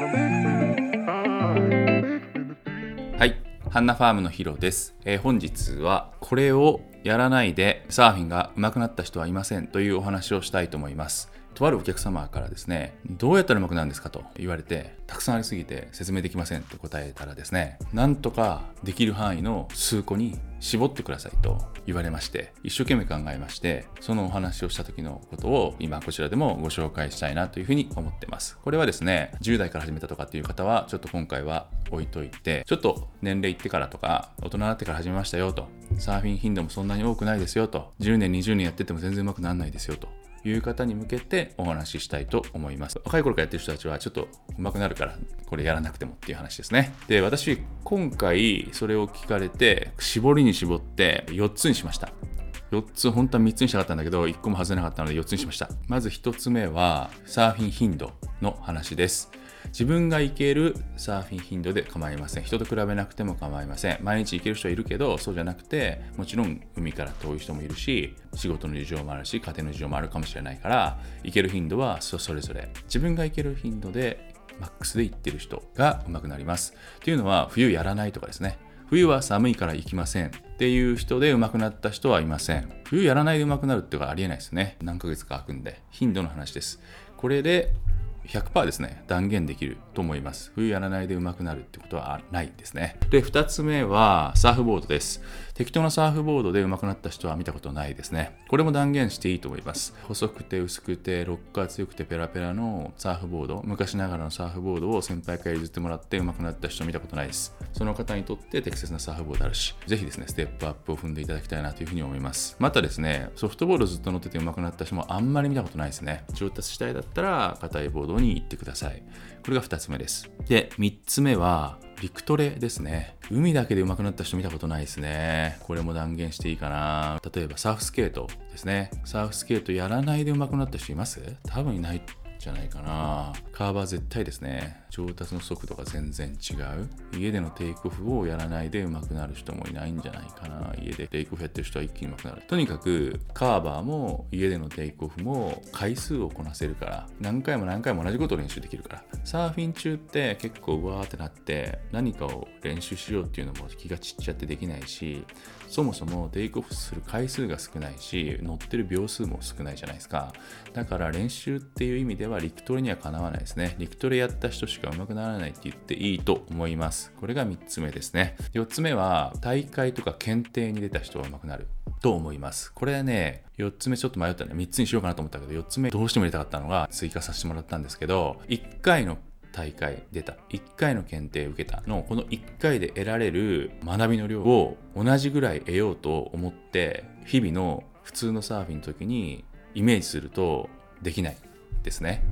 はい、ハンナファームのヒロです、えー本日はこれをやらないでサーフィンが上手くなった人はいませんというお話をしたいと思います。とあるお客様からですね、どうやったら上手くなるんですかと言われて、たくさんありすぎて説明できませんと答えたらですね、なんとかできる範囲の数個に絞ってくださいと言われまして、一生懸命考えまして、そのお話をした時のことを今こちらでもご紹介したいなというふうに思ってます。これはですね、10代から始めたとかっていう方は、ちょっと今回は置いといて、ちょっと年齢いってからとか、大人になってから始めましたよと、サーフィン頻度もそんなに多くないですよと、10年、20年やってても全然上手くならないですよと。いう方に向けてお話ししたいと思います。若い頃からやってる人たちはちょっと上手くなるからこれやらなくてもっていう話ですね。で、私今回それを聞かれて絞りに絞って4つにしました。4つ、本当は3つにしたかったんだけど、1個も外れなかったので4つにしました。まず1つ目は、サーフィン頻度の話です。自分が行けるサーフィン頻度で構いません。人と比べなくても構いません。毎日行ける人はいるけど、そうじゃなくて、もちろん海から遠い人もいるし、仕事の事情もあるし、家庭の事情もあるかもしれないから、行ける頻度はそれぞれ。自分が行ける頻度でマックスで行ってる人が上手くなります。っていうのは、冬やらないとかですね。冬は寒いから行きませんっていう人で上手くなった人はいません。冬やらないで上手くなるっていうのはありえないですね。何ヶ月か空くんで。頻度の話です。これで100%ですね、断言できると思います。冬やらないで上手くなるってことはないですね。で、2つ目はサーフボードです。適当なサーフボードで上手くなった人は見たことないですね。これも断言していいと思います。細くて薄くて、ロッカー強くてペラペラのサーフボード、昔ながらのサーフボードを先輩から譲ってもらって上手くなった人見たことないです。その方にとって適切なサーフボードあるし、ぜひですね、ステップアップを踏んでいただきたいなというふうに思います。またですね、ソフトボードずっと乗ってて上手くなった人もあんまり見たことないですね。上達したいだったら、硬いボードに行ってください。これが2つ目です。で、3つ目は、陸トレですね。海だけで上手くなった人見たことないですね。これも断言していいかな。例えばサーフスケートですね。サーフスケートやらないで上手くなった人います？多分いないじゃないかな。カーバー絶対ですね。上達の速度が全然違う。家でのテイクオフをやらないで上手くなる人もいないんじゃないかな。家でテイクオフやってる人は一気に上手くなる。とにかくカーバーも家でのテイクオフも回数をこなせるから、何回も何回も同じことを練習できるから。サーフィン中って結構うわーってなって何かを練習しようっていうのも気が散っちゃってできないし、そもそもテイクオフする回数が少ないし、乗ってる秒数も少ないじゃないですか。だから練習っていう意味では陸トレにはかなわないですね。陸トレやった人しか上手くならないって言っていいと思います。これが3つ目ですね。4つ目は大会とか検定に出た人は上手くなる。と思います。これね、4つ目ちょっと迷ったね。3つにしようかなと思ったけど、4つ目どうしても入れたかったのが追加させてもらったんですけど、1回の大会出た1回の検定受けたのこの1回で得られる学びの量を同じぐらい得ようと思って日々の普通のサーフィンの時にイメージするとできないですね。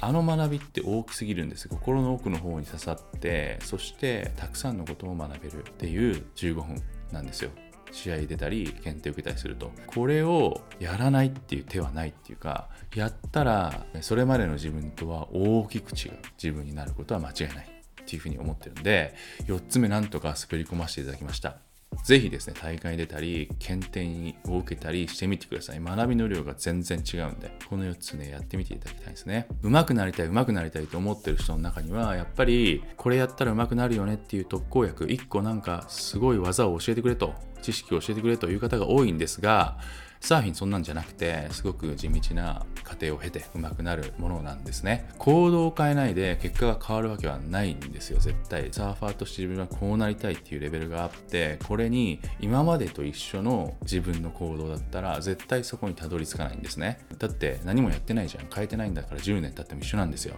あの学びって大きすぎるんです心の奥の方に刺さってそしてたくさんのことを学べるっていう15分なんですよ。試合出たり検定受けたりすると。これをやらないっていう手はないっていうかやったらそれまでの自分とは大きく違う。自分になることは間違いないっていうふうに思ってるんで4つ目なんとか滑り込ませていただきました。ぜひですね、大会に出たり、検定を受けたりしてみてください。学びの量が全然違うんで、この4つね、やってみていただきたいですね。上手くなりたい、上手くなりたいと思ってる人の中には、やっぱり、これやったら上手くなるよねっていう特効薬、1個なんかすごい技を教えてくれと、知識を教えてくれという方が多いんですが、サーフィンそんなんじゃなくて、すごく地道な過程を経て上手くなるものなんですね。行動を変えないで結果が変わるわけはないんですよ、絶対。サーファーとして自分はこうなりたいっていうレベルがあって、これに今までと一緒の自分の行動だったら、絶対そこにたどり着かないんですね。だって何もやってないじゃん。変えてないんだから10年経っても一緒なんですよ。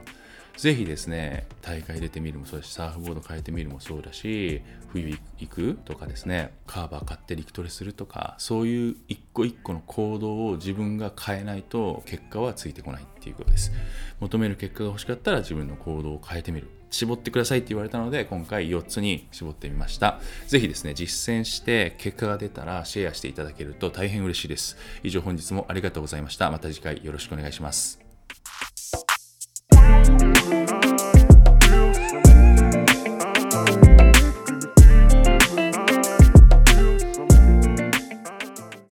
ぜひですね、大会出てみるもそうだし、サーフボード変えてみるもそうだし、冬行くとかですね、カーバー買って陸トレするとか、そういう一個一個の行動を自分が変えないと結果はついてこないっていうことです。求める結果が欲しかったら自分の行動を変えてみる。絞ってくださいって言われたので、今回4つに絞ってみました。ぜひですね、実践して結果が出たらシェアしていただけると大変嬉しいです。以上本日もありがとうございました。また次回よろしくお願いします。